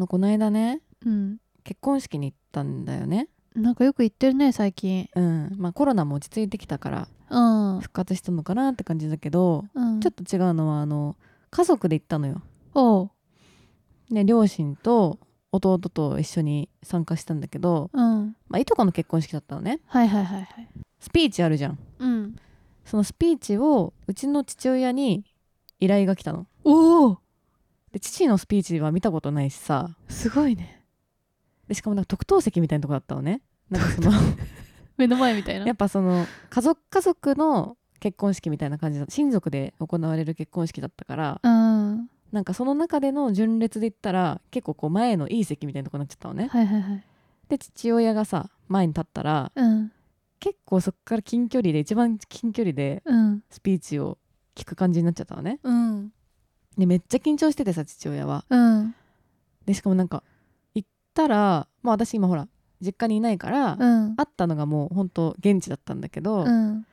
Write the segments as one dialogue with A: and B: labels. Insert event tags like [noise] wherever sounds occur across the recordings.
A: のこの間ね
B: うん。
A: 結婚式に行ったんだよね。
B: なんかよく言ってるね最近。
A: うん。まあコロナも落ち着いてきたから
B: うん。
A: 復活したのかなって感じだけど、
B: うん。
A: ちょっと違うのはあの家族で行ったのよ。
B: おう。
A: で両親と弟と一緒に参加したんだけど、
B: うん。
A: まあ、いとこの結婚式だったのね。
B: はいはいはいはい。
A: スピーチあるじゃん。
B: うん。
A: そのスピーチをうちの父親に依頼が来たの。
B: おお
A: で父のスピーチは見たことないしさ。
B: すごいね。
A: でしかもなんか特等席みたいなとこだったのね。なんかその [laughs]
B: 目の前みたいな。
A: やっぱその家族家族の結婚式みたいな感じだ親族で行われる結婚式だったから
B: うん。
A: なんかその中での順列で言ったら結構こう前のいい席みたいなとこになっちゃったのね。
B: はいはいはい。
A: で父親がさ前に立ったら
B: うん。
A: 結構そっから近距離で一番近距離で
B: うん。
A: スピーチを聞く感じになっちゃったのね。
B: うん
A: でめっちゃ緊張しててさ父親は。
B: うん。
A: でしかもなんか行ったらまあ私今ほら実家にいないから、
B: うん。
A: 会ったのがもうほんと現地だったんだけど、
B: うん。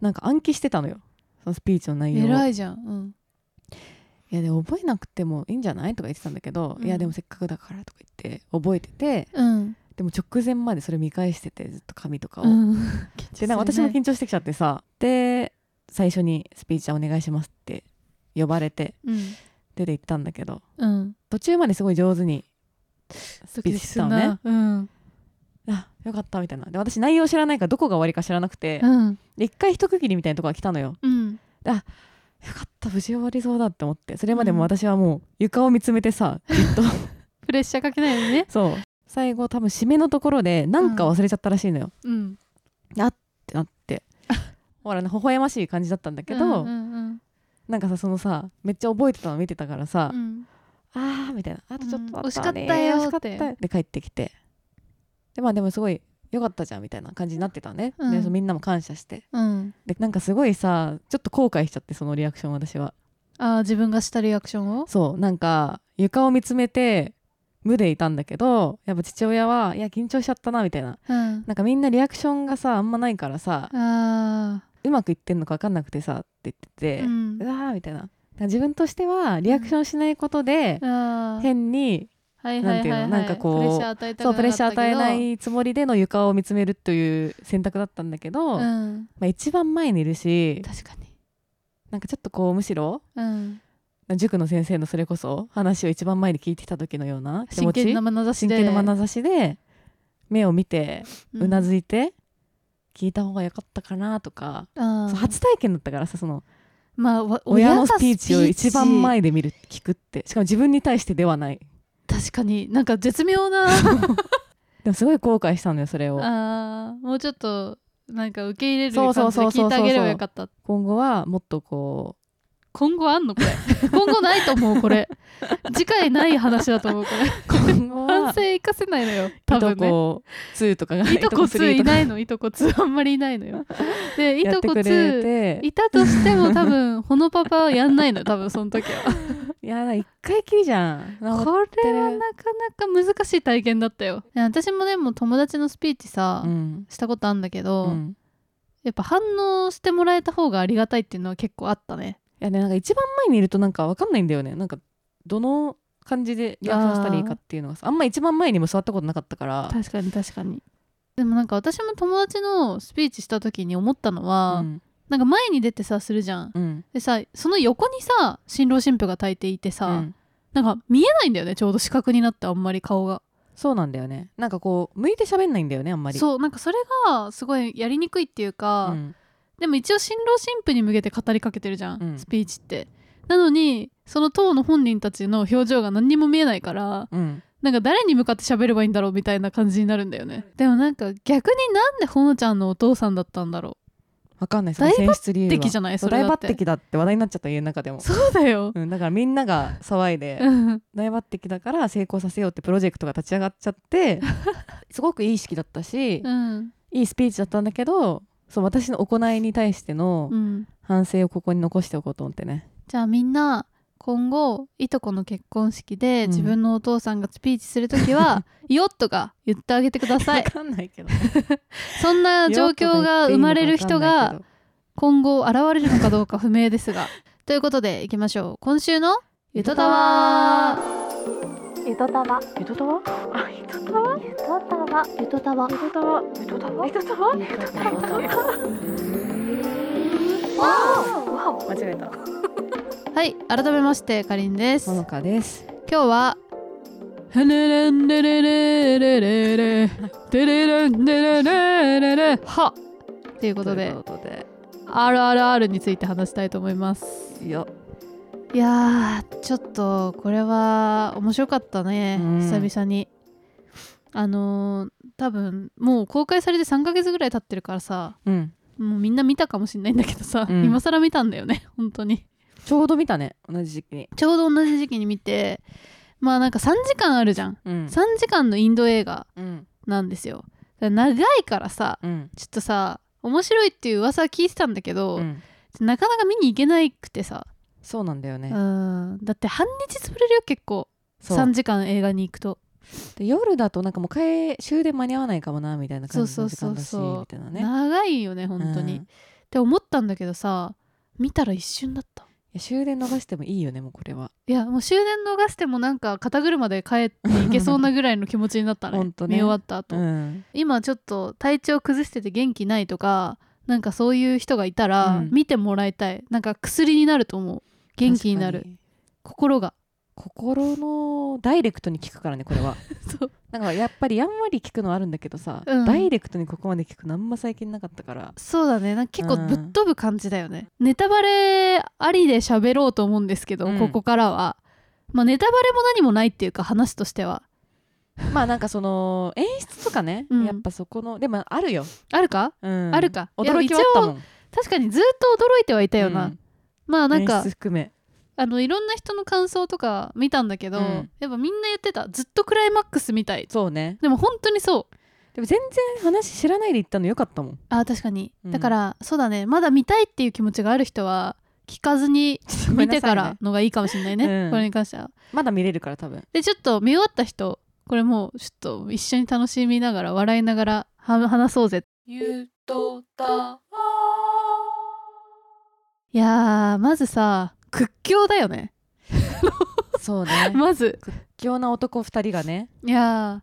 A: なんか暗記してたのよ。そのスピーチの内容を。
B: 偉いじゃん。うん。
A: いやで覚えなくてもいいんじゃないとか言ってたんだけど、
B: うん。
A: いやでもせっかくだからとか言って覚えてて
B: うん。
A: でも直前までそれ見返しててずっと紙とかを、
B: うん。
A: でなんか私も緊張してきちゃってさで最初にスピーチはお願いしますって呼ばれて
B: うん。
A: 出て行ったんだけど
B: うん。
A: 途中まですごい上手にスピーチしてたのね。
B: うん。
A: あよかったみたいな。で私内容知らないからどこが終わりか知らなくて、
B: うん。
A: で一回一区切りみたいなとこが来たのよ。
B: うん。
A: よかった無事終わりそうだって思って。それまでも私はもう床を見つめてさずっと。[laughs]
B: プレッシャーかけないでね。
A: そう。最後多分締めのところでなんか忘れちゃったらしいのよ、
B: うん。
A: ってなって。[laughs] ほらね微笑ましい感じだったんだけど、
B: うんうん
A: なんかさそのさめっちゃ覚えてたの見てたからさ、
B: うん。
A: あーみたいな。あとちょっとあったね、
B: うん。惜しかったよって。
A: で帰ってきて。でまあでもすごいよかったじゃんみたいな感じになってたね、
B: うん。
A: でみんなも感謝して。
B: うん。
A: でなんかすごいさちょっと後悔しちゃってそのリアクション私は。
B: あー自分がしたリアクションを？
A: そうなんか床を見つめて無でいたんだけどやっぱ父親はいや緊張しちゃったなみたいな。
B: うん。
A: なんかみんなリアクションがさあんまないからさ
B: あ
A: うまくいってんのか分かんなくてさって言ってて、
B: ーうん。
A: うわーみたいな。自分としてはリアクションしないことで変になんていうの？なんかこう
B: プレッシャー与えたく
A: そうプレッシャー与えないつもりでの床を見つめるという選択だったんだけど、
B: うん。
A: まあ、一番前にいるし
B: 確かに。
A: なんかちょっとこうむしろ
B: うん。
A: 塾の先生のそれこそ話を一番前に聞いてた時のような気
B: 真
A: 持ち
B: 剣な眼差しで。
A: 真剣な眼差しで目を見てうな
B: い
A: ずいて聞いた方がよかったかなとか、う初体験だったからさその
B: まあわ
A: 親のスピーチを一番前で見る聞くって。しかも自分に対してではない。
B: 確かになんか絶妙な。[laughs]
A: でもすごい後悔したのよそれを。
B: あーもうちょっとなんか受け入れる
A: そうそ
B: 感じで
A: うそうそう。
B: 聞いてあげればよかった。
A: 今後はもっとこ
B: 今後あんのこれ？[laughs] 今後ないと思うこれ。次回ない話だと思うこれ。
A: う今後は。
B: 反省生かせないのよ。多
A: いと
B: 分ね。
A: こ2とかが
B: いとこ2
A: 3とか。
B: いないの。いとこ2あんまりいないのよ。[laughs] でいとこ
A: やってくれ
B: 2
A: て。
B: いたとしても [laughs] 多分ほのパパはやんないの。多分その時は。い
A: やだ一回きりじゃん。
B: これはなかなか難しい体験だったよ。私もでも友達のスピーチさ、
A: うん。
B: したことあるんだけど、
A: うん。
B: やっぱ反応してもらえた方がありがたいっていうのは結構あったね。
A: いやねなんか一番前にいるとなんかわかんないんだよね。なんかどの感じでリアクションしたらいいかっていうのがさあんま一番前にも座ったことなかったから。
B: 確かに確かに。でもなんか私も友達のスピーチした時に思ったのは、
A: うん。
B: なんか前に出てさするじゃん。
A: うん。
B: でさその横にさ新郎新婦が炊いていてさ、
A: うん。
B: なんか見えないんだよねちょうど視覚になってあんまり顔が。
A: そうなんだよね。なんかこう向いて喋んないんだよねあんまり。
B: そうなんかそれがすごいやりにくいっていうか、
A: うん
B: でも一応新郎新婦に向けて語りかけてるじゃん、
A: うん。
B: スピーチって。なのにその当の本人たちの表情が何にも見えないから
A: うん。
B: なんか誰に向かって喋ればいいんだろうみたいな感じになるんだよね。でもなんか逆になんでほのちゃんのお父さんだったんだろ
A: わかんない。そ
B: 大
A: の選出理由は。
B: う敵じゃない？
A: そ
B: れだって。
A: 擢だって話題になっちゃった家の中でも。
B: そうだよ、
A: うん、だからみんなが騒いで
B: うん。
A: 大抜擢だから成功させようってプロジェクトが立ち上がっちゃって [laughs] すごくいい式だったし、
B: うん。
A: いいスピーチだったんだけどそう私の行いに対しての
B: うん、
A: 反省をここに残しておこうと思ってね、
B: じゃあみんな今後いとこの結婚式で
A: うん。
B: 自分のお父さんがスピーチするときは「[laughs] よっ」とか言ってあげてください。
A: わかんないけど [laughs]
B: そんな状況が生まれる人が
A: よ [laughs]
B: 今後現れるのかどうか不明ですが。ということでいきましょう。今週のゆとたわゆとたわ。
A: ゆとたわ？あゆとたわ？
B: ゆとたわ。ゆとたわ。
A: ゆとたわ？ゆとたわ？ゆとたわ？
B: ゆとたわ。
A: 間違えた。
B: はい改めましてかりんです。
A: ほのかです。
B: 今日はヘレレンレレレレレレテレレンレレレレレは。ということで
A: ということで。
B: RRR について話したいと思います。
A: いや
B: いやーちょっとこれは面白かったね、
A: うん。
B: 久々に。あのー多分もう公開されて3ヶ月ぐらい経ってるからさ
A: うん。
B: もうみんな見たかもしんないんだけどさ、
A: うん。
B: 今更見たんだよね本当に。
A: ちょうど見たね同じ時期に。
B: ちょうど同じ時期に見てまあなんか3時間あるじゃん。
A: うん。
B: 3時間のインド映画
A: うん。
B: なんですよ。長いからさ
A: うん。
B: ちょっとさ面白いっていう噂は聞いてたんだけど、
A: うん。
B: なかなか見に行けなくてさ、
A: そうなんだよね。
B: うん。だって半日潰れるよ結構。
A: そう。
B: 3時間映画に行くと。
A: で夜だとなんかもう帰終電間に合わないかもなみたいな感じの時間だし
B: そうそうそうそう。
A: みたいなね。
B: 長いよね本当に、
A: うん。
B: って思ったんだけどさ見たら一瞬だった。
A: いや終電逃してもいいよねもうこれは。い
B: やもう終電逃してもなんか肩車で帰っていけそうなぐらいの気持ちになったね。
A: ね。
B: 見終わった後、
A: うん。
B: 今ちょっと体調崩してて元気ないとかなんかそういう人がいたら
A: うん。
B: 見てもらいたい、なんか薬になると思う元気になる。心が。
A: 心のダイレクトに効くからねこれは。[laughs]
B: そう。
A: なんかやっぱりやんわり効くのはあるんだけどさ、
B: うん。
A: ダイレクトにここまで効くのあんま最近なかったから。
B: そうだね。なんか結構
A: うん。
B: ぶっ飛ぶ感じだよね、ネタバレありで喋ろうと思うんですけど、
A: うん。
B: ここからは。まあネタバレも何もないっていうか話としては。
A: まあなんかその演出とかね、
B: うん。
A: やっぱそこのでもあるよ、
B: あるか？
A: うん。
B: あるか。
A: 驚きはあったもん。
B: 確かにずっと驚いてはいたよな、
A: うん
B: まあなんか
A: 演出含め。
B: あのいろんな人の感想とか見たんだけど、
A: うん。
B: やっぱみんな言ってたずっとクライマックスみたい。
A: そうね。
B: でも本当にそう。
A: でも全然話知らないで行ったのよかったもん。
B: あー確かに、
A: うん。
B: だからそうだね。まだ見たいっていう気持ちがある人は聞かずに見てからのがいいかもしれないね。
A: うん。
B: これに関しては。
A: まだ見れるから多分。
B: でちょっと見終わった人これもうちょっと一緒に楽しみながら笑いながらは話そうぜ。
A: ゆとた
B: いやーまずさ屈強だよね。
A: そうね。[laughs]
B: まず。
A: 屈強な男二人がね。
B: いや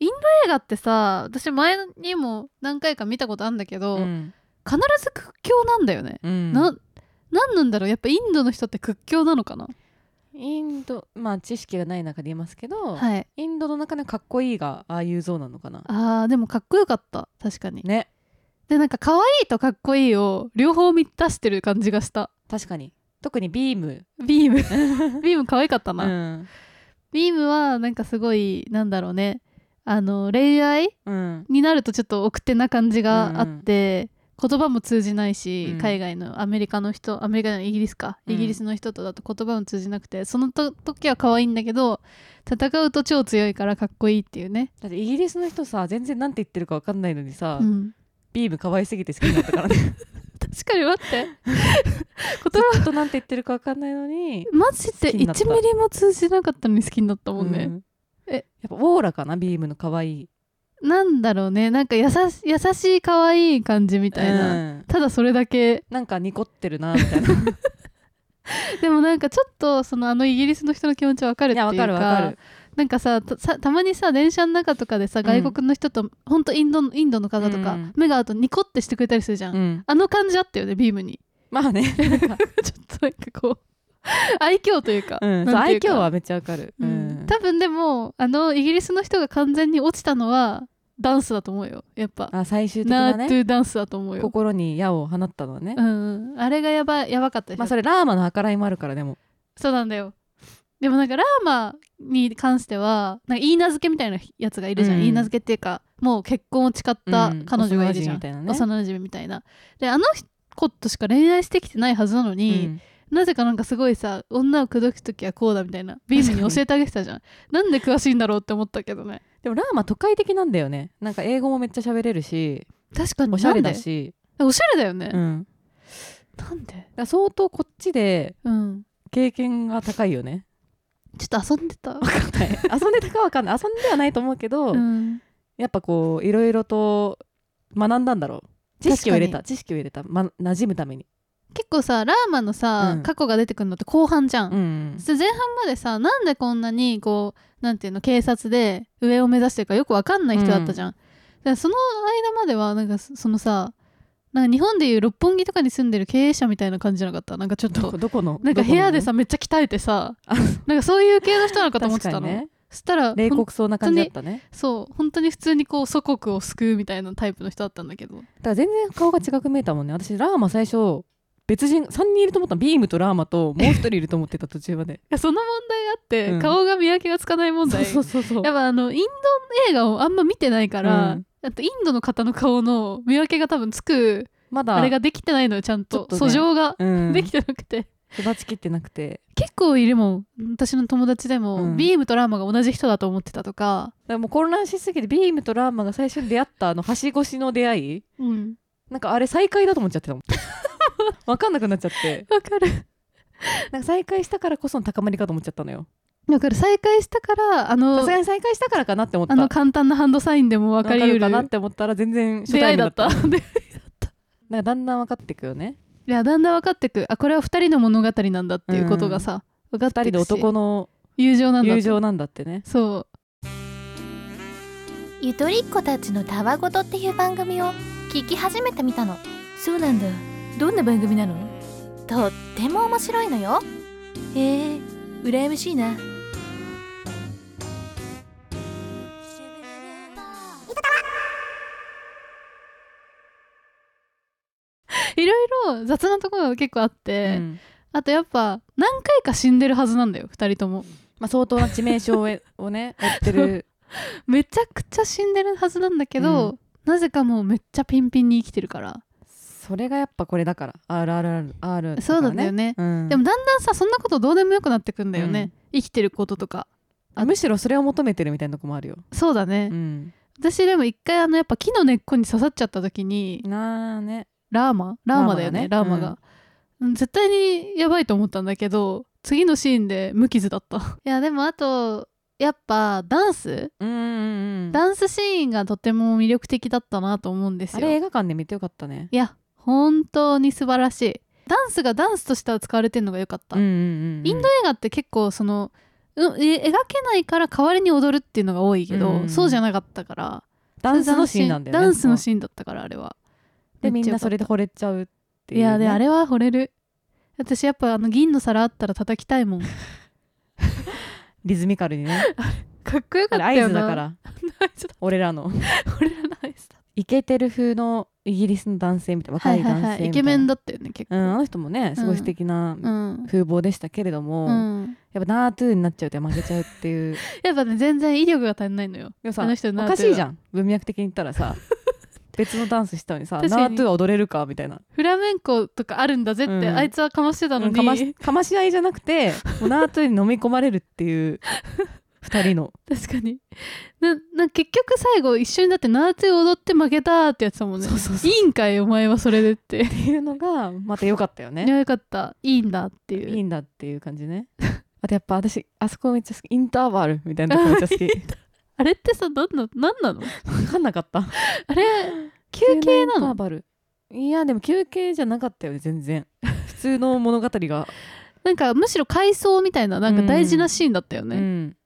B: ーインド映画ってさ私前にも何回か見たことあるんだけど、
A: うん、
B: 必ず屈強なんだよね、
A: うん。
B: ななんなんだろう？やっぱインドの人って屈強なのかな？
A: インドまあ知識がない中で言いますけど、
B: はい。
A: インドの中でかっこいいがああいう像なのかな？
B: あーでもかっこよかった。確かに。
A: ね
B: でなんか可愛いとかっこいいを両方満たしてる感じがした。
A: 確かに。特にビーム、
B: ビーム。[laughs] ビーム可愛かった
A: う
B: な、
A: ん。
B: ビームはなんかすごいなんだろうね。あの恋愛
A: うん、
B: になるとちょっと奥手な感じがあって、言葉も通じないし、
A: うん。
B: 海外のアメリカの人アメリカのイギリスか、
A: うん。
B: イギリスの人とだと言葉も通じなくてそのと時は可愛いんだけど戦うと超強いからかっこいいっていうね、
A: だってイギリスの人さ全然なんて言ってるか分かんないのにさ、
B: うん、
A: ビーム可愛すぎて好きになったからね。
B: 確かに待って。
A: ずっとなんて言ってるか分かんないのに
B: マジで
A: 好きになった。
B: 1ミリも通じなかったのに。好きになったもんね、
A: うん。
B: え。
A: やっぱオーラかなビームの可愛い。
B: なんだろうね。なんか優し優しい可愛い感じみたいな、
A: うん。
B: ただそれだけ。
A: なんかニコってるなみたいな。[laughs]
B: でもなんかちょっとそのあのイギリスの人の気持ちわかるっていうか。
A: いや分かる分かる
B: なんかさたさたまにさ電車の中とかでさ
A: ん。
B: 外国の人と、ほんとインドのインドの方とか、
A: うん。
B: 目が合うとニコってしてくれたりするじゃん、
A: うん。
B: あの感じあったよねビームに。
A: まあね。[laughs]
B: ちょっとなんかこう愛嬌というか、
A: うん、そう愛嬌はめっちゃわかる、
B: う
A: うん。
B: ん多分でもあのイギリスの人が完全に落ちたのはダンスだと思うよ。やっぱ。
A: あ最終的
B: ナート
A: なね
B: ゥダンスだと思うよ。
A: 心に矢を放ったのはね、
B: うん。うんあれがやばやばかった
A: まあそれラーマの計らいもあるからでも。
B: そうなんだよ。でもなんかラーマに関してはなんか言い名付けみたいなやつがいるじゃん、
A: うん。
B: 言い名付けっていうかもう結婚を誓った
A: うん。
B: 彼女がいるじゃん、
A: 幼馴染みたいなね。
B: 幼馴染みたいな。であの子としか恋愛してきてないはずなのに、
A: うん。
B: なぜかなんかすごいさ女を口説く時はこうだみたいなビームに教えてあげてたじゃん。なんで詳しいんだろうって思ったけどね。
A: でもラーマ都会的なんだよね。なんか英語もめっちゃ喋れるし
B: 確かに。
A: おしゃれだし。
B: おしゃれだよね、
A: うん、
B: なんで？
A: 相当こっちで
B: うん。
A: 経験が高いよね
B: ちょっと遊んでた
A: わかんない。[laughs] 遊んでたかわかんない。遊んではないと思うけど、
B: うん。
A: やっぱこういろいろと学んだんだろう。知識を入れ
B: 確
A: た。知識を入れた、ま、馴染むために。
B: 結構さラーマのさ、
A: うん。
B: 過去が出てくるのって後半じゃん、
A: うん
B: で前半までさなんでこんなにこうなんていうの警察で上を目指してるかよくわかんない人だったじゃん、だからその間まではなんかそそのさなんか日本でいう六本木とかに住んでる経営者みたいな感じじゃなかった？なんかちょっ
A: ど
B: と
A: こどこの？
B: なんか部屋で
A: ど
B: さめっちゃ鍛えてさ。
A: あ。
B: なんかそういう系の人なのか
A: ことの
B: 思ってたの、
A: ね。
B: そしたら
A: 冷酷そうな感じだったね。
B: そう本当に普通にこう祖国を救うみたいなタイプの人だったんだけど。
A: だから全然顔が違く見えたもんね。私ラーマ最初別人3人いると思ったの。ビームとラーマともう1人いると思ってた途中まで。[laughs]
B: その問題あって、
A: うん。
B: 顔が見分けがつかない問題。
A: そうそうそうそう。
B: やっぱあのインド映画をあんま見てないから、
A: うん
B: あとインドの方の顔の見分けが多分つく
A: まだ
B: あれができてないのよちゃんと。
A: とね。
B: 訴状が
A: うん。
B: できてなくて、
A: 育ちきってなくて。
B: 結構いるもん。私の友達でも、
A: うん。
B: ビームとラーマが同じ人だと思ってたとか、
A: だからもう混乱しすぎてビームとラーマが最初に出会ったあの橋越しの出会い。
B: うん、
A: なんかあれ再会だと思っちゃってたも。ん [laughs] わかんなくなっちゃって。
B: わかる。
A: なんか再会したからこその高まりかと思っちゃったのよ
B: わかる再会したからあ
A: さ
B: の
A: すがに再会したからかなって思った。
B: あの簡単なハンドサインでも分かりうる。
A: わかるかなって思ったら全然初
B: 出会いだっ
A: 対面だった。
B: たで
A: なんかだんだん分かってくよね。
B: いやだんだん分かってく。あこれは二人の物語なんだっていうことがさ、分かって
A: 二人で
B: くし
A: 男の
B: 友情なんだって。
A: 友情なんだってね。
B: そう。
C: ゆとりっ子たちのたわごとっていう番組を聞き始めてみたの。そうなんだ。どんな番組なの？とっても面白いのよ。へえ羨ましいな
B: 雑なところが結構あって、
A: うん。
B: あとやっぱ何回か死んでるはずなんだよ二人とも。
A: まあ、相当な致命傷をね [laughs] 追ってる。
B: めちゃくちゃ死んでるはずなんだけど、なぜかもうめっちゃピンピンに生きてるから、
A: それがやっぱこれだから。RRR
B: そうなんだよね。
A: うん。
B: でもだんだんさそんなことどうでもよくなってくんだよね、生きてることとか。
A: あむしろそれを求めてるみたいなとこもあるよ、
B: そうだね、
A: うん、
B: 私でも一回あのやっぱ木の根っこに刺さっちゃった時に
A: なあね
B: ラーマ？ラーマだよねラーマが。うん。絶対にやばいと思ったんだけど次のシーンで無傷だった。いやでもあとやっぱダンス？
A: うんうんうん
B: ダンスシーンがとても魅力的だったなと思うんですよ。
A: あれ映画館で見てよかったね。
B: いや本当に素晴らしい。ダンスがダンスとしては使われてるのが良かった、
A: うんうんうん
B: インド映画って結構その、うん、え描けないから代わりに踊るっていうのが多いけど、
A: うん。
B: そうじゃなかったから。
A: ダンスのシーンなんだよね。
B: ダンスのシーンだったからあれは
A: でみんなそれで惚れちゃうっていう、ね、
B: いやであれは惚れる。私やっぱあの銀の皿あったら叩きたいもん。[laughs]
A: リズミカルにね。[laughs]
B: かっこよかったよな。
A: 図だから。[laughs] 俺らの。
B: 俺らの合図だ
A: イケてる風のイギリスの男性みたいな若い男性みたいな、
B: イケメンだったよね結構。
A: うん、あの人もねすごい素敵な
B: うん、
A: 風貌でしたけれども、
B: うん。
A: やっぱナートゥーになっちゃうと負けちゃうっていう。
B: やっぱね全然威力が足りないのよ。あの人
A: おかしいじゃん。文脈的に言ったらさ別のダンスしたのにさナ
B: 確かに。
A: ートゥーは踊れるかみたいな、
B: フラメンコとかあるんだぜって、
A: うん。
B: あいつはかましてたのに、
A: うんかましかまし合いじゃなくて [laughs] もうナートゥーに飲み込まれるっていう二人の。
B: 確かに。なな結局最後一緒になってナートゥ踊って負けたってやつだもんね。
A: そうそうそう。
B: いいんかいお前はそれでって。
A: っていうのがまた良かったよ
B: い
A: ね
B: やよかった。いいんだっていう。
A: いいんだっていう感じね。あとやっぱ私あそこめっちゃ好き。インターバルみたいなとこめっちゃ好き [laughs]
B: あれってさなんななんなの？
A: 分かんなかった。
B: あれ休憩なの？
A: バル。いやでも休憩じゃなかったよね全然。普通の物語が、
B: なんかむしろ回想みたいななんか大事なシーンだったよね、
A: うん、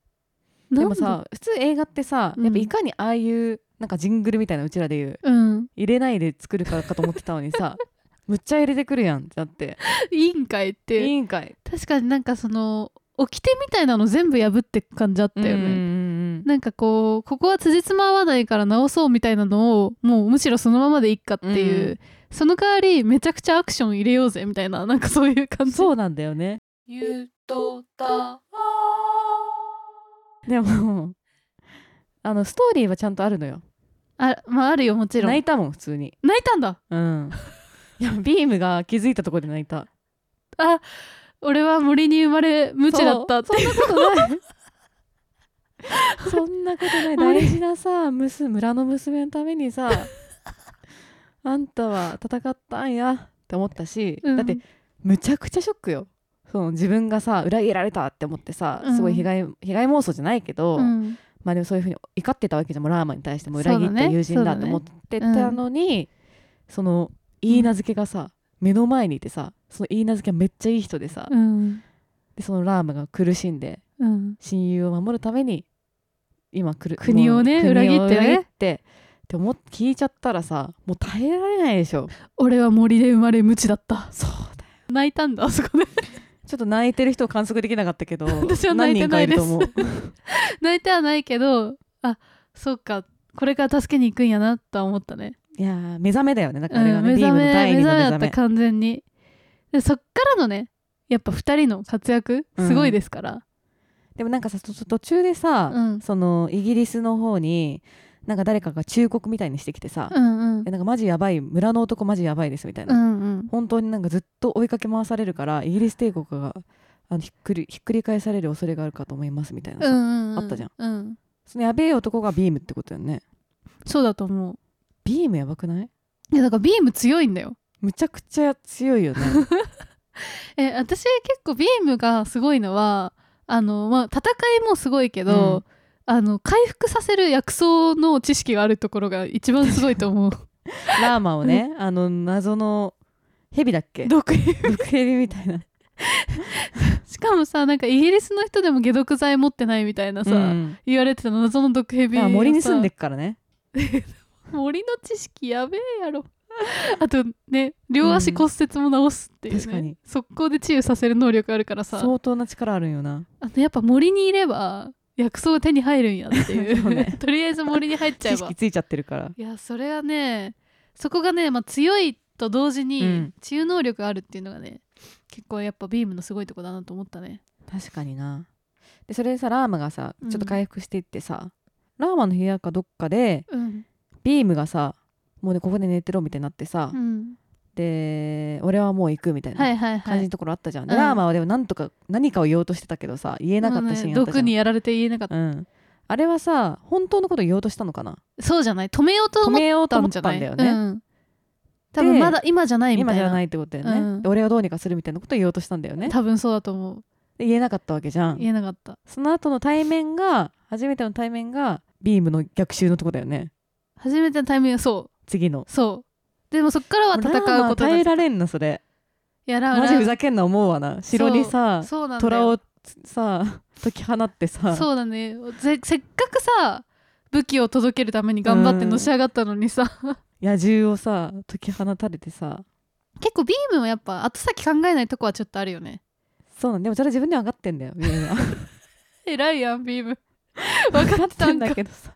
A: でもさ普通映画ってさ、
B: うん。
A: やっぱいかにああいうなんかジングルみたいなうちらで言う
B: うん。
A: 入れないで作るからかと思ってたのにさ [laughs] むっちゃ入れてくるやんってなって。
B: いいんかいっ
A: い
B: て。
A: いんかい
B: 確かになんかその掟みたいなの全部破ってく感じあったよね、なんかこうここは辻褄合わないから直そうみたいなのをもうむしろそのままでいっかっていう、
A: うん。
B: その代わりめちゃくちゃアクション入れようぜみたいななんかそういう感じ。
A: そうなんだよね
B: ゆとた
A: でもあのストーリーはちゃんとあるのよ。
B: あまああるよもちろん。
A: 泣いたもん普通に。
B: 泣いたんだ。
A: うん。いやビームが気づいたところで泣いた。
B: あ俺は森に生まれ無知だったって。
A: そんなことない [laughs] そんなことない。大事なさ娘村の娘のためにさ [laughs] あんたは戦ったんやって思ったし、
B: うん。
A: だってむちゃくちゃショックよ。その自分がさ裏切られたって思ってさ
B: うん。
A: すごい被害,、被害妄想じゃないけど、
B: うん。
A: まあでもそういうふうに怒ってたわけじゃんラーマに対しても裏切っ
B: そうだね。
A: て友人だと思ってたのにそ,、の言い名付けがさ、目の前にいてさその言い名付けはめっちゃいい人でさ、
B: うん。
A: でそのラーマが苦しんで
B: うん。
A: 親友を守るために今来る
B: 国をね裏切ってね。
A: ってって思っ聞いちゃったらさもう耐えられないでしょ。
B: 俺は森で生まれ無知だった。
A: そうだよ。
B: 泣いたんだあそこで。
A: ちょっと泣いてる人を観測できなかったけど [laughs]
B: 私は泣いてないです。泣いてはないけどあそうか。これから助けに行くんやなとは思ったね。
A: いやー目覚めだよね。だからあれが
B: うん、
A: ね、ビー
B: 目覚め。目覚めだった完全に。でそっからのねやっぱ2人の活躍すごいですから、
A: でもなんかさと途中でさ、
B: うん。
A: そのイギリスの方になんか誰かが忠告みたいにしてきてさ、
B: うんうん。
A: えなんかマジやばい村の男マジやばいですみたいな、
B: うんうん。
A: 本当になんかずっと追いかけ回されるからイギリス帝国があのひっくりひっくり返される恐れがあるかと思いますみたいなさ、
B: うんうんうん。
A: あったじゃん。
B: うん。
A: そのやべえ男がビームってことだよね。
B: そうだと思う。
A: ビームやばくない？
B: いやだからビーム強いんだよ。
A: むちゃくちゃ強いよね。[laughs]
B: え私結構ビームがすごいのはあの、まあ、戦いもすごいけど、あの回復させる薬草の知識があるところが一番すごいと思う。[laughs]
A: ラーマをねあの謎の蛇だっけ？
B: 毒
A: 毒蛇みたいな。[laughs]
B: しかもさなんかイギリスの人でも解毒剤持ってないみたいなさ、
A: うん。
B: 言われてた謎の毒蛇
A: あ森に住んで
B: さ
A: っからね。[laughs]
B: 森の知識やべえやろ [laughs] あとね両足骨折も治すっていうね、
A: 確かに。
B: 速攻で治癒させる能力あるからさ。
A: 相当な力あるんよな。
B: あとやっぱ森にいれば薬草が手に入るんやっていう。[laughs]
A: ね。[laughs]
B: とりあえず森に入っちゃえば。
A: 知識ついちゃってるから
B: いやそれはねそこがね、まあ、強いと同時
A: う
B: に
A: ん。
B: 治癒能力があるっていうのがね結構やっぱビームのすごいとこだなと思ったね。
A: 確かにな。でそれでさラーマがさ
B: うん
A: ちょっと回復していってさ、ラーマの部屋かどっかで
B: うん。
A: ビームがさもうねここで寝てろみたいになってさ、
B: うん。
A: で俺はもう行くみたい
B: は
A: ない
B: はいはい。
A: 感じのところあったじゃん、で
B: うん。
A: ラーマはでもなんとか何かを言おうとしてたけどさ言えなかったシーンあったじゃん、
B: 毒にやられて言えなかった、
A: うん、あれはさ本当のこと言おうとしたのかな？
B: そうじゃない？止めようと
A: 止
B: 思っ
A: めようと思っ
B: たんじゃない
A: たんだよね、
B: うん。多分まだ今じゃないみたいな。
A: 今じゃないってことだよね、
B: うん。
A: で俺がどうにかするみたいなことを言おうとしたんだよね。
B: 多分そうだと思う。
A: で言えなかったわけじゃん。
B: 言えなかった。
A: その後の対面が初めての対面がビームの逆襲のとこだよね。
B: 初めてのタイミングそう
A: 次の。
B: そう。でもそっからは戦うこと
A: 耐えられんなそれ。
B: やら
A: マジふざけんな思うわな。城にさ虎をさ解き放ってさ。
B: そうだね。ぜせっかくさ武器を届けるために頑張ってのし上がったのにさ、[laughs]
A: 野獣をさ解き放たれてさ。
B: 結構ビームもやっぱ後先考えないとこはちょっとあるよね。
A: そうなんでもそれは自分で分かってんだよビームは。[laughs]
B: 偉いやんビーム。
A: 分かっ
B: たんか。
A: だけどさ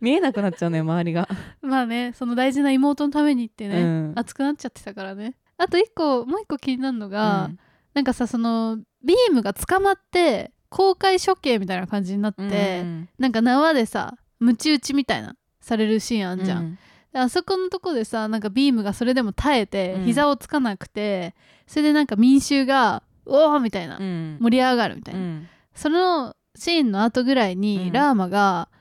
A: 見えなくなっちゃうのよ周りが、
B: まあねその大事な妹のためにってね、
A: うん。
B: 熱くなっちゃってたからね。あと一個もう一個気になるのが、
A: うん。
B: なんかさそのビームが捕まって公開処刑みたいな感じになって、
A: うん
B: なんか縄でさムチ打ちみたいなされるシーンあんじゃん、
A: うん。
B: であそこのとこでさなんかビームがそれでも耐えて、
A: うん。
B: 膝をつかなくてそれでなんか民衆が「おお!」みたいな、
A: うん。
B: 盛り上がるみたいな、
A: うん。
B: そのシーンの後ぐらいに、
A: うん。
B: ラーマが「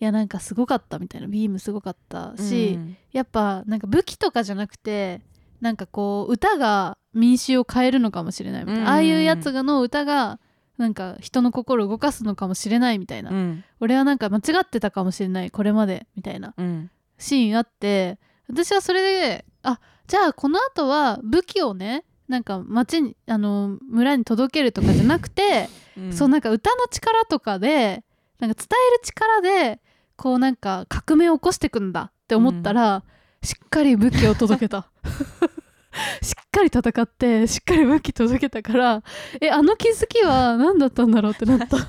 B: いやなんかすごかった」みたいなビームすごかったし、
A: うん。
B: やっぱなんか武器とかじゃなくてなんかこう歌が民衆を変えるのかもしれないみたいな、
A: うん。
B: ああいうやつがの歌がなんか人の心を動かすのかもしれないみたいな、
A: うん。
B: 俺はなんか間違ってたかもしれないこれまでみたいな
A: うん。
B: シーンあって私はそれであじゃあこの後は武器をねなんか町にあの村に届けるとかじゃなくて、
A: うん。
B: そうなんか歌の力とかでなんか伝える力でこうなんか革命を起こしていくんだって思ったら、しっかり武器を届けた。[laughs] しっかり戦ってしっかり武器届けたからえあの気づきは何だったんだろうってなった。[laughs]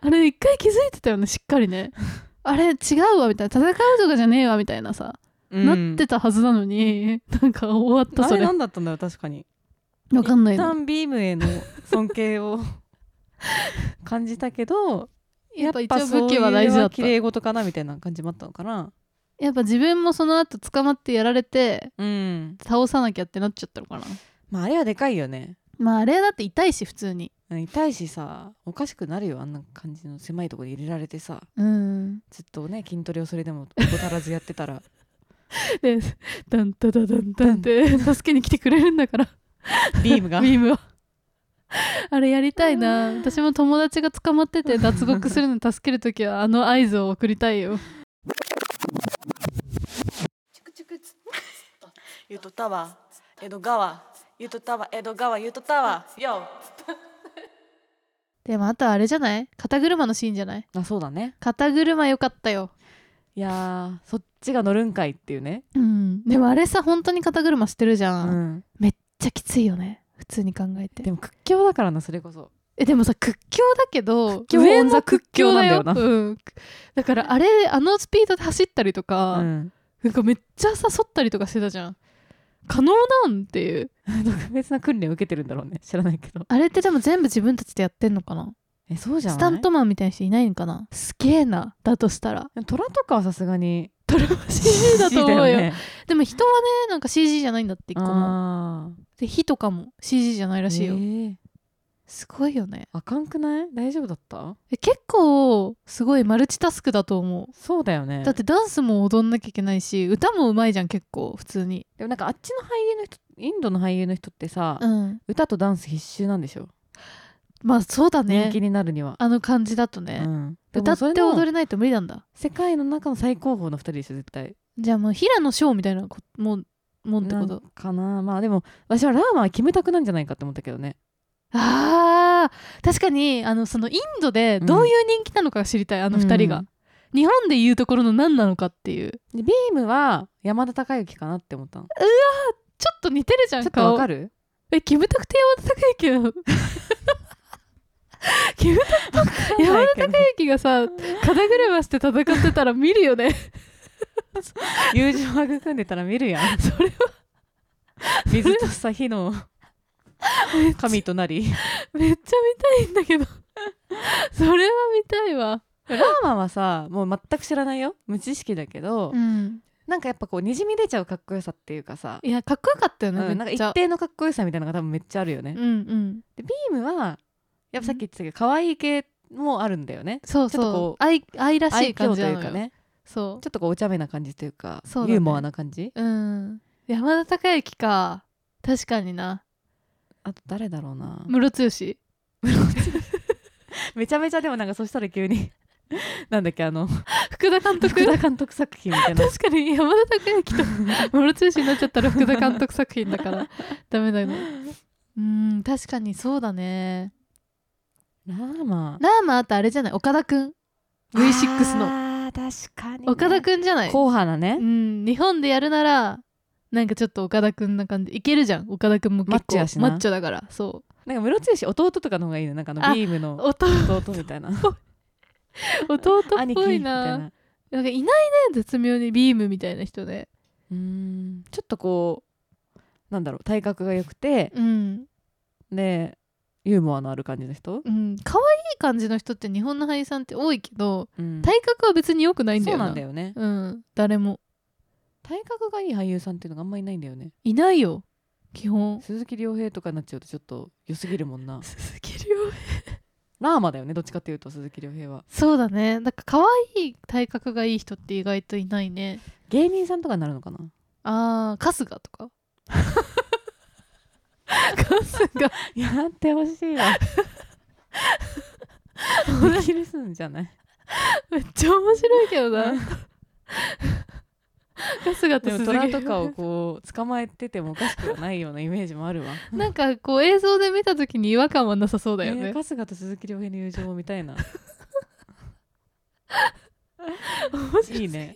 B: あれ一回気づいてたよねしっかりね。[laughs] あれ違うわみたいな。戦うとかじゃねえわみたいなさ、なってたはずなのになんか終わった
A: あれ。
B: それ
A: 何だったんだろう確かに。
B: わかんない
A: 一
B: の
A: 旦ビームへの尊敬を感じたけど
B: やっぱ一応武器は大事だった。
A: 綺麗事かなみたいな感じもあったのかな。
B: やっぱ自分もその後捕まってやられて
A: うん。
B: 倒さなきゃってなっちゃったのかな。
A: まああれはでかいよね。
B: まああれだって痛いし普通に。
A: 痛いしさおかしくなるよあんな感じの狭いところに入れられてさ。
B: うん。
A: ずっとね筋トレをそれでも怠らずやってたら。[laughs]
B: でダンタダダンダンって助けに来てくれるんだから。[laughs]
A: ビームが。[laughs]
B: ビームは [laughs] あれやりたいな。私も友達が捕まってて脱獄するの助ける時はあの合図を送りたいよ。
D: ゆと。たわ。江戸川。ゆとたわ。江戸川。ゆとたわ。よ。[laughs]
B: でもあとはあれじゃない？肩車のシーンじゃない？
A: あそうだね。
B: 肩車よかったよ。
A: いやーそっちが乗るんかいっていうね。
B: うん。でもあれさ本当に肩車してるじゃ、
A: うんん。
B: めっちゃきついよね普通に考えて。
A: でも屈強だからなそれこそ。
B: えでもさ屈強だけど
A: 強
B: 上も
A: オンザ屈強な。んだよ
B: だよ。うん、だからあれあのスピードで走ったりとか、
A: うん。
B: なんかめっちゃさ反ったりとかしてたじゃん。可能なんっていう。
A: 特別な訓練を受けてるんだろうね。知らないけど。
B: あれってでも全部自分たちでやってんのかな？
A: えそうじゃない？
B: スタントマンみたいな人いないんかな？すげえな。だとしたら。
A: 虎とかはさすがに
B: トラ CG だと思うよ。[laughs]
A: ね。
B: でも人はねなんか CG じゃないんだって一個も。
A: あ
B: で火とかも CG じゃないら
A: ー
B: しいよ、
A: えー。
B: すごいよね。
A: あかんくない？大丈夫だった？
B: え結構すごいマルチタスクだと思う。
A: そうだよね。
B: だってダンスも踊んなきゃいけないし歌もうまいじゃん結構普通に。
A: でもなんかあっちの俳優の人インドの俳優の人ってさ、
B: うん。
A: 歌とダンス必修なんでしょ、
B: まあそうだね。
A: 人気になるには、
B: あの感じだとね、
A: うん、で
B: 歌って踊れないと無理なんだ。
A: 世界の中の最高峰の2人でしょ絶対。
B: じゃあもう平野翔みたいなこもんもんってこと？
A: かな。まあでも私はラーマはキムタクなんじゃないかって思ったけどね。
B: あー確かにあのそのインドでどういう人気なのかが知りたい、あの二人が、
A: うん。
B: 日本でいうところの何なのかっていう。
A: でビームは山田孝之かなって思ったの。ち
B: ちょっと似てるじゃん
A: ょっとわか
B: る？
A: る
B: えキムタクって山田孝之キムタク山田孝之がさ肩車して戦ってたら見るよね。
A: 友情を育んでたら見るやん。
B: それは
A: 水とさ火の神となり。
B: めっちゃ見たいんだけど。それは見たいわ。
A: ラーマはさもう全く知らないよ。無知識だけど、
B: うん。
A: なんかやっぱこうにじみ出ちゃうかっこよさっていうかさ、
B: いやかっこよかったよね、
A: うん、なんか一定のかっこよさみたいなのが多分めっちゃあるよね、
B: うんうん。
A: でビームはやっぱさっき言ってたけど可愛い系もあるんだよね。
B: そう
A: ちょっとこ
B: そう愛愛らし
A: 愛
B: い感じない
A: うかね。
B: そ
A: ちょっとこうお茶目な感じというかユーモアな感じ？
B: ううん。山田孝之か。確かにな。
A: あと誰だろうな。
B: ムロツヨシ。[laughs]
A: めちゃめちゃでもなんかそしたら急に [laughs] なんだっけあの
B: 福田監督？
A: 福田監督作品みたいな。
B: 確かに山田孝之とムロツヨシになっちゃったら福田監督作品だから。ダメだようん確かにそうだね
A: ラーマ。
B: ラーマあとあれじゃない？岡田くん？V6 の。
A: あー確かに、ね、
B: 岡田くんじゃない？
A: 硬派なね。
B: うん。日本でやるならなんかちょっと岡田くんな感じ。いけるじゃん。岡田くんも結構
A: マッチやしな。
B: マッチョだから。そ
A: なんかムロツヨシ弟とかの方がいいねなんかあの
B: あ
A: ビーム
B: う
A: の
B: 弟。
A: 弟みたいな。[laughs]
B: 弟っ
A: 兄貴
B: ぽい
A: みたいな
B: な。なんかいないね絶妙にビームみたいな人で。
A: うーん。ちょっとこうなんだろう体格が良くて。
B: うん。
A: でユーモアのある感じの人、
B: うん。可愛い感じの人って日本の俳優さんって多いけど
A: うん。
B: 体格は別に良くないんだ
A: そう
B: よな
A: なんだよね。
B: うん。誰も。
A: 体格がいい俳優さんっていうのがあんまいないんだよね。
B: いないよ。基本。
A: 鈴木亮平とかになっちゃうとちょっと良すぎるもんな。
B: 鈴木亮平。
A: ラーマだよねどっちかっていうと鈴木亮平は。
B: そうだね。なんか可愛い体格がいい人って意外といないね。
A: 芸人さんとかになるのかな？
B: あー春日とか [laughs] 春日
A: やってほしいわ。できるすんじゃない？
B: めっちゃ面白いけどな。春日と鈴木
A: 虎とかをこう捕まえててもおかしくはないようなイメージもあるわ。
B: なんかこう映像で見た時に違和感はなさそうだよね、
A: えー春日と鈴木亮平の友情も見たいな。[laughs] いいね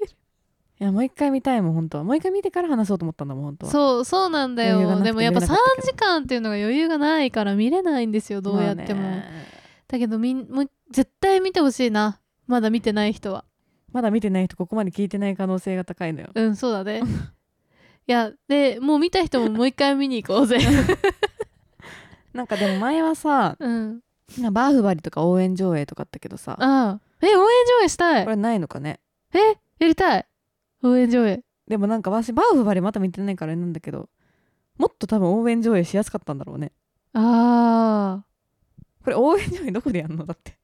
A: いやもう一回見たいもん本当は。もう一回見てから話そうと思ったんだもん本当は。
B: そうそうなんだよ。でもやっぱ3
A: 見れなかったけど。
B: 時間っていうのが余裕がないから見れないんですよどうやっても、
A: まあね。
B: だけどみんもう絶対見てほしいな。まだ見てない人は。
A: まだ見てない人ここまで聞いてない可能性が高いのよ。
B: うんそうだね。[laughs] いやでもう見た人ももう一回見に行こうぜ。[laughs]
A: なんかでも前はさ
B: うん。
A: バーフバリとか応援上映とかあったけどさ。
B: ああ。え応援上映したい。
A: これないのかね。
B: えやりたい応援上映。
A: でもなんか私バーフバリまだ見てないからあれなんだけどもっと多分応援上映しやすかったんだろうね。
B: あ
A: これ応援上映どこでやんのだって。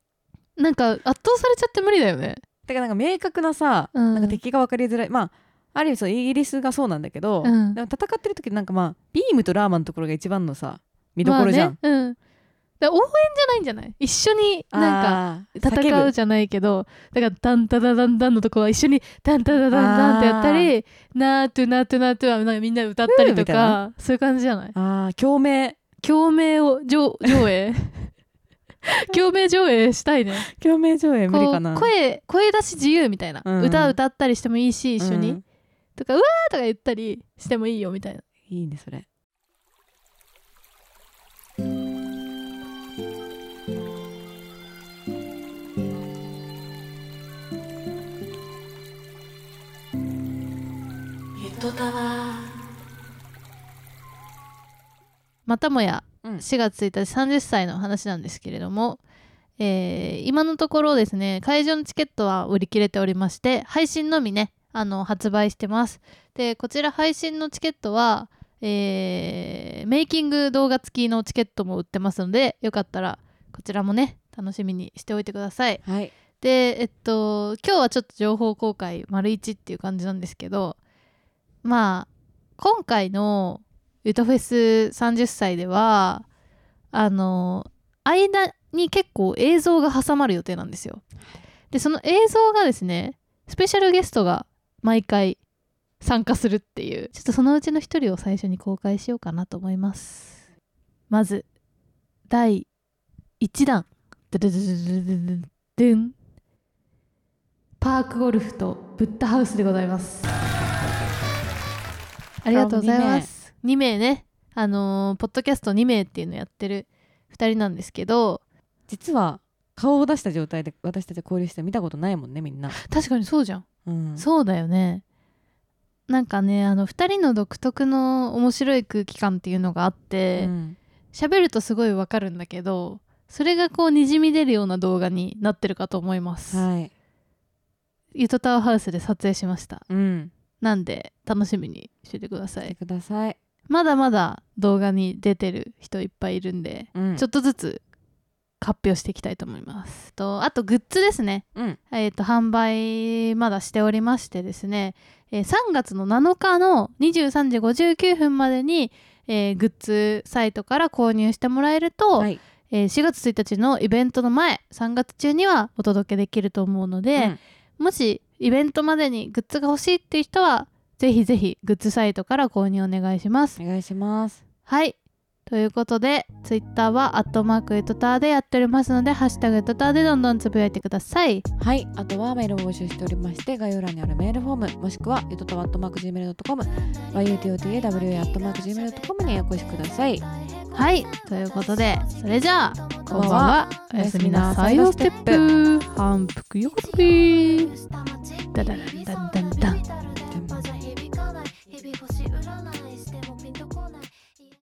B: ーなんか圧倒されちゃって無理だよね。
A: てかなんか明確なさ、
B: うん。
A: なんか敵が分かりづらい。まあある意味そうイギリスがそうなんだけど、
B: うん。
A: でも戦ってる時なんかまあビームとラーマのところが一番のさ見どころじゃん、
B: まあね。うん。で応援じゃないんじゃない？一緒になんか
A: か
B: 戦うじゃないけどだからダンタダダンダンのとこは一緒にダンタダダンダンってやったり。ナートゥナートゥナートゥはなんかみんな歌ったりとかそういう感じじゃない？
A: ああ共鳴。
B: 共鳴を上上映？[laughs] 共鳴上映したいね。
A: 共鳴上映無理
B: こ
A: かな。
B: う声声出し自由みたいな、
A: うん。
B: 歌歌ったりしてもいいし一緒に、
A: うん。
B: とかうわーとか言ったりしてもいいよみたいな。い
A: いねそれ
D: ゆとたわ
B: またもや
A: うん。
B: 4月1日30歳の話なんですけれども、えー今のところですね会場のチケットは売り切れておりまして配信のみねあの発売してます。でこちら配信のチケットは、えーメイキング動画付きのチケットも売ってますのでよかったらこちらもね楽しみにしておいてください。
A: はい。
B: でえっと今日はちょっと情報公開丸1っていう感じなんですけどまあ今回のゆとフェス30歳ではあの間に結構映像が挟まる予定なんですよ。でその映像がですねスペシャルゲストが毎回参加するっていうちょっとそのうちの一人を最初に公開しようかなと思います。まず第1弾。ドゥドゥドゥドゥドゥドゥドゥンパークゴルフとブッダハウスでございますありがとうございます。2名ね。あのーポッドキャスト2名っていうのやってる2人なんですけど
A: 実は顔を出した状態で私たち交流して見たことないもんねみんな、
B: 確かにそうじゃん。
A: うん、
B: そうだよね。なんかねあの2人の独特の面白い空気感っていうのがあって
A: うん。
B: 喋、るとすごいわかるんだけどそれがこうにじみ出るような動画になってるかと思います、
A: はい。
B: ゆとタワーハウスで撮影しました。
A: うん
B: なんで楽しみにしててください。
A: ください、
B: まだまだ動画に出てる人いっぱいいるんで、
A: うん、
B: ちょっとずつ発表していきたいと思います。とあとグッズですね。
A: うん。
B: えー、と販売まだしておりましてですね、えー3月の7日の23時59分までに、えーグッズサイトから購入してもらえると、
A: はい。
B: えー4月1日のイベントの前3月中にはお届けできると思うので、
A: うん。
B: もしイベントまでにグッズが欲しいっていう人はぜひぜひグッズサイトから購入お願いします。
A: お願いします。
B: はい。ということでツイッターはアットマークエトターでやっておりますのでハッシュタグエトターでどんどんつぶやいてください。
A: はい。あとはメールを募集しておりまして概要欄にあるメールフォームもしくはゆとたわ .gmail.com yutotawa アットマーク Gmail.com にお越しください
B: はいということでそれじゃあこんばんは。
A: は。
B: おやすみなさいよステップ。反復横跳びダダダンダンダン